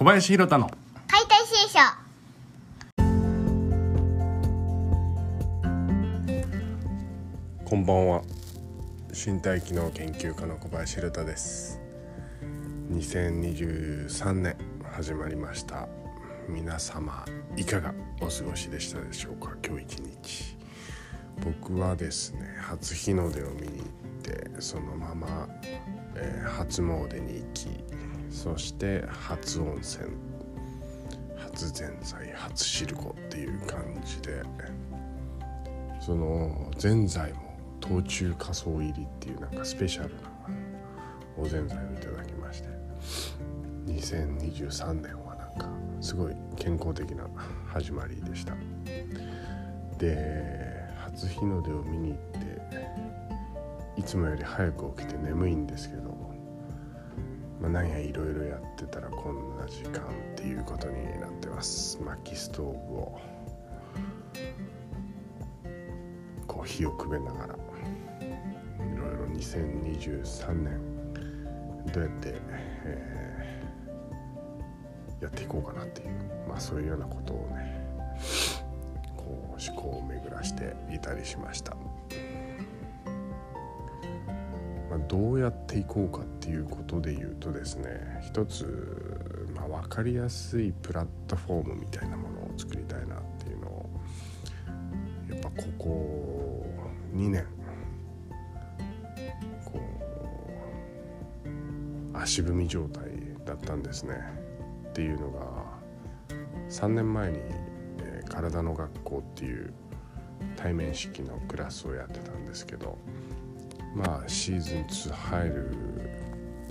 小林弘太の。解体新書。こんばんは。身体機能研究家の小林弘太です。2023年始まりました。皆様いかがお過ごしでしたでしょうか？今日一日。僕はですね初日の出を見に行ってそのまま、えー初詣に行きそして初温泉。初ぜんざい初汁粉っていう感じで。そのぜんざいも冬中仮装入りっていうなんかスペシャルなおぜんざいをいただきまして。2023年はなんかすごい健康的な始まりでした。で初日の出を見に行っていつもより早く起きて眠いんですけど、まあ、なんやいろいろやってたらこんな時間っていうことになってます。薪ストーブをこう火をくべながら。いろいろ2023年どうやって、えーやっていこうかなっていうまあそういうようなことをねこう思考を巡らしていたりしました、どうやっていこうかっていうことで言うとですね一つ、まあ、分かりやすいプラットフォームみたいなものを作りたいなっていうのをやっぱここ2年こう足踏み状態だったんですね。っていうのが3年前に、えー体の学校っていう対面式のクラスをやってたんですけどまあシーズン2入る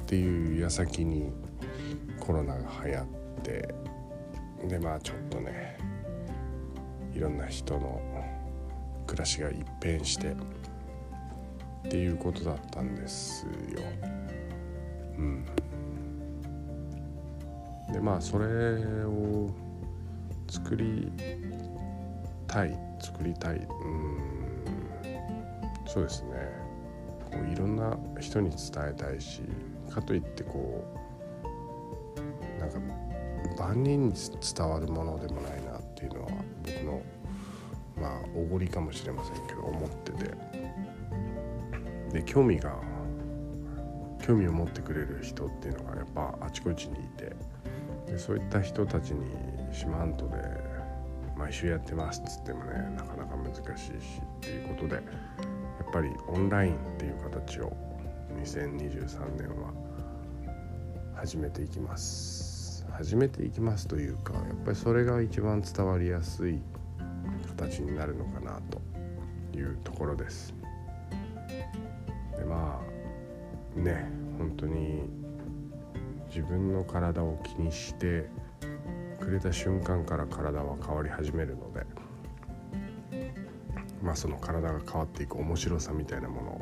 っていう矢先にコロナが流行ってでまあちょっとねいろんな人の暮らしが一変してっていうことだったんですよ。うん、でまあそれを作りたい作りたい。うん。そうですね。こういろんな人に伝えたいしかといってこうなんか万人に伝わるものでもないなっていうのは僕のまあおごりかもしれませんけど思ってて。で興味が興味を持ってくれる人っていうのがやっぱあちこちにいて。でそういった人たちに四万十で毎週やってますっつってもねなかなか難しいしっていうことで。ぱりオンラインっていう形を2023年は始めていきます。始めていきますというかやっぱりそれが一番伝わりやすい形になるのかなというところです。でまあね本当に自分の体を気にしてくれた瞬間から体は変わり始めるのでまあその体が変わっていく面白さみたいなものを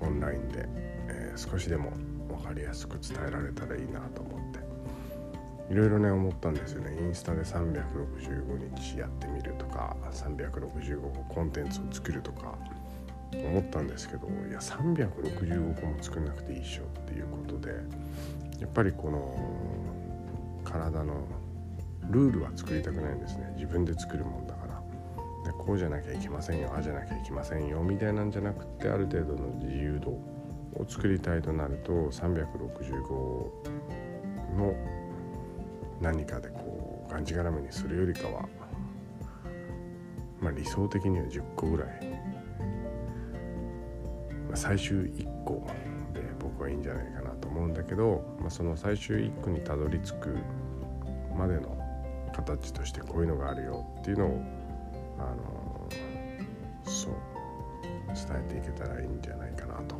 オンラインで、えー少しでも分かりやすく伝えられたらいいなと思って。いろいろね思ったんですよね。インスタで365日やってみるとか365個コンテンツを作るとか思ったんですけどいや365個も作んなくていいっしょっていうことでやっぱりこの体のルールは作りたくないんですね。自分で作るもんだこうじゃなきゃいけませんよああじゃなきゃいけませんよみたいなんじゃなくてある程度の自由度を作りたいとなると365の何かでこうがんじがらめにするよりかはまあ理想的には10個ぐらい、まあ、最終1個で僕はいいんじゃないかなと思うんだけど、まあ、その最終1個にたどり着くまでの形としてこういうのがあるよっていうのをあのそう伝えていけたらいいんじゃないかなと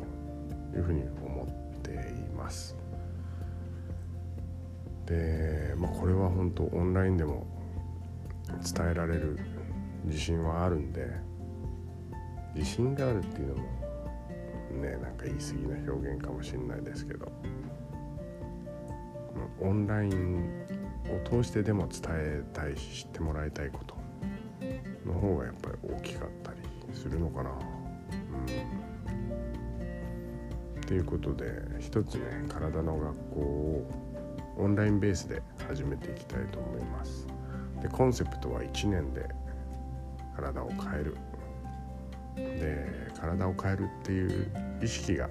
いうふうに思っています。で、まあ、これは本当オンラインでも伝えられる自信はあるんで自信があるっていうのもねなんか言い過ぎな表現かもしれないですけどオンラインを通してでも伝えたいし知ってもらいたいことの方がやっぱり大きかったりするのかな。うん、ということで一つね体の学校をオンラインベースで始めていきたいと思います。でコンセプトは1年で体を変える。で体を変えるっていう意識が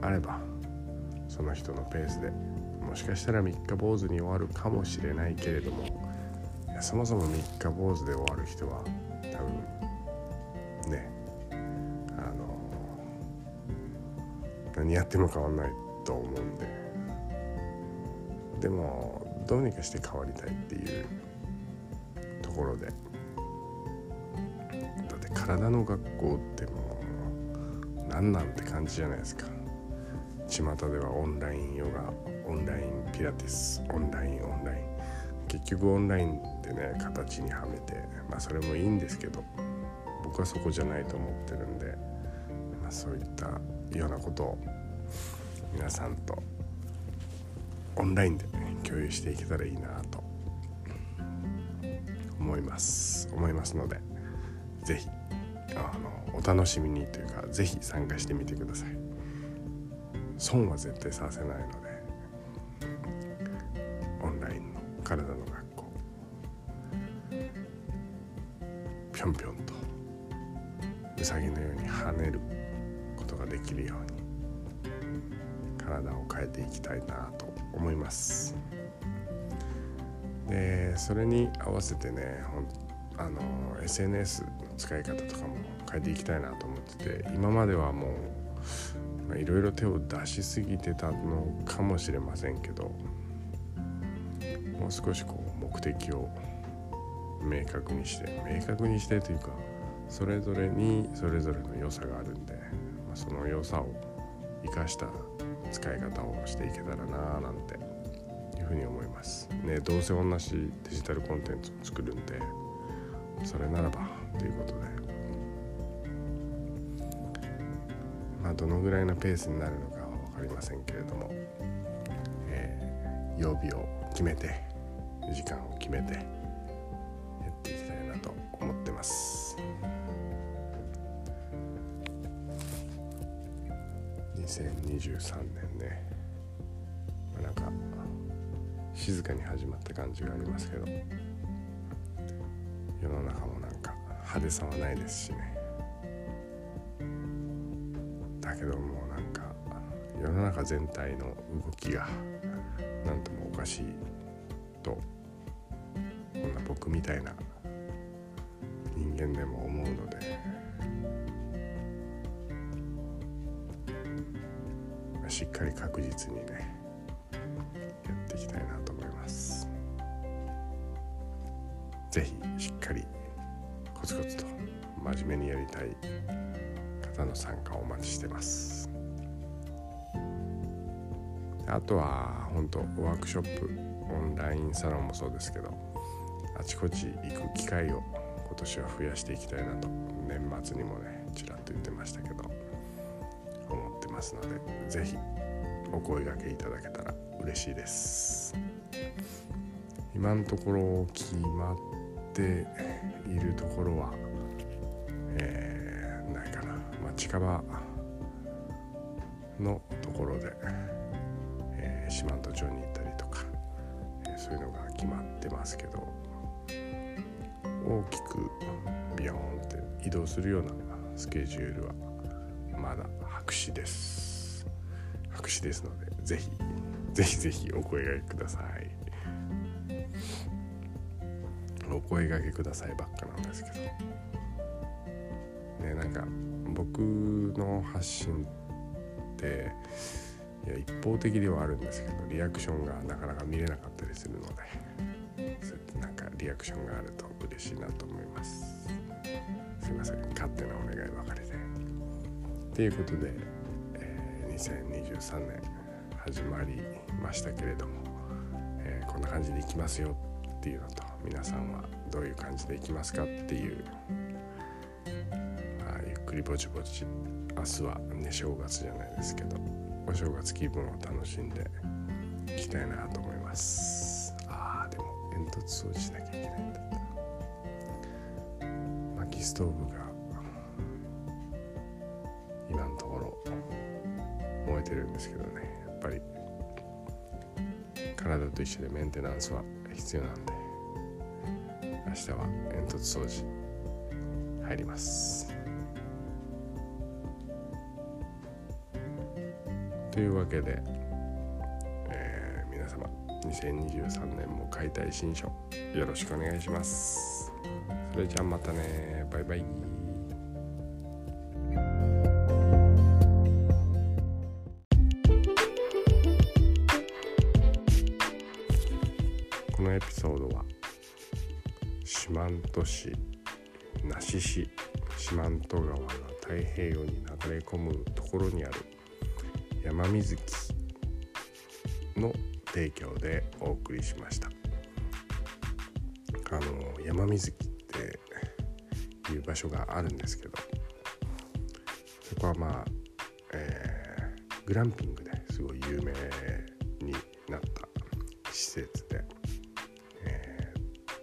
あればその人のペースでもしかしたら3日坊主に終わるかもしれないけれどもそもそも3日坊主で終わる人は多分ねあの何やっても変わんないと思うんで。でもどうにかして変わりたいっていうところで。だって体の学校ってもう何なんて感じじゃないですか。巷ではオンラインヨガオンラインピラティスオンラインオンライン。結局オンラインね形にはめてまあそれもいいんですけど僕はそこじゃないと思ってるんで、まあ、そういったようなことを皆さんとオンラインでね共有していけたらいいなと思います。思いますので是非あのお楽しみにというか是非参加してみてください。損は絶対させないので体のぴょんぴょんと。うさぎのように跳ねることができるように体を変えていきたいなと思います。でそれに合わせてねあの SNS の使い方とかも変えていきたいなと思ってて今まではもういろいろ手を出しすぎてたのかもしれませんけどもう少しこう目的を明確にして明確にしてというかそれぞれにそれぞれの良さがあるんで、まあ、その良さを生かした使い方をしていけたらななんていうふうに思います。ねどうせ同じデジタルコンテンツを作るんでそれならばということで。まあどのぐらいのペースになるのかは分かりませんけれども、えー、曜日を決めて時間を決めてと思ってます。2023年ね、まあ、なんか静かに始まった感じがありますけど。世の中もなんか派手さはないですしね。だけどもうなんか世の中全体の動きが何ともおかしいとこんな僕みたいな人間でも思うので。しっかり確実にねやっていきたいなと思います。是非しっかりコツコツと真面目にやりたい方の参加をお待ちしてます。あとは本当ワークショップオンラインサロンもそうですけどあちこち行く機会を今年は増やしていきたいなと年末にもねちらっと言ってましたけど思ってますので是非お声がけいただけたら嬉しいです。今のところ決まっているところはえー、ないかな、まあ、近場のところで、えー、四万十町に行ったりとか、えー、そういうのが決まってますけど大きくビヨーンって移動するようなスケジュールはまだ白紙です。白紙ですのでぜひぜひぜひお声がけください。お声がけくださいばっかなんですけど。ねなんか僕の発信っていや一方的ではあるんですけどリアクションがなかなか見れなかったりするので。なんかリアクションがあると嬉しいなと思います。すいません。勝手なお願いばかりでということで、えー、2023年始まりましたけれども、えー、こんな感じでいきますよっていうのと皆さんはどういう感じでいきますかっていうゆっくりぼちぼち明日はね正月じゃないですけどお正月気分を楽しんでいきたいなと思います。煙突掃除しなきゃいけないんだ。った薪ストーブが今のところ燃えてるんですけどね。やっぱり体と一緒でメンテナンスは必要なんで。明日は煙突掃除入ります。というわけで、2023年も解体新書よろしくお願いします。それじゃあまたね。バイバイ。このエピソードは四万十市那須市四万十川が太平洋に流れ込むところにある山水木の提供でお送りしました。あの山水木っていう場所があるんですけどそこはまあ、えー、グランピングですごい有名になった施設でえ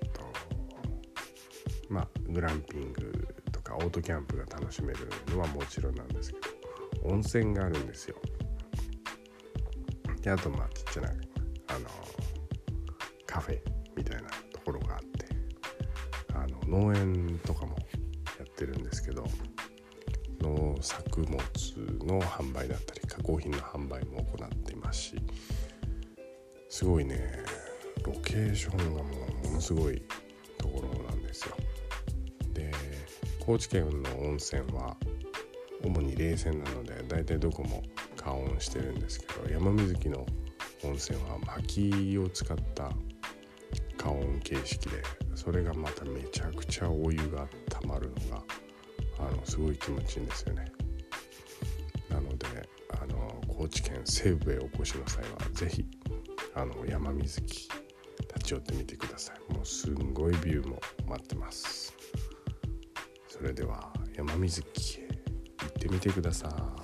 ー、っとまあグランピングとかオートキャンプが楽しめるのはもちろんなんですけど温泉があるんですよ。であとまあちっちゃなあのカフェみたいなところがあってあの農園とかもやってるんですけど農作物の販売だったり加工品の販売も行っていますしすごいねロケーションがもうものすごいところなんですよ。で高知県の温泉は主に冷泉なので大体どこも加温してるんですけど山水木の温泉は薪を使った加温形式でそれがまためちゃくちゃお湯がたまるのがあのすごい気持ちいいんですよね。なのであの高知県西部へお越しの際は是非あの山水木立ち寄ってみてください。もうすんごいビューも待ってます。それでは山水木へ行ってみてください。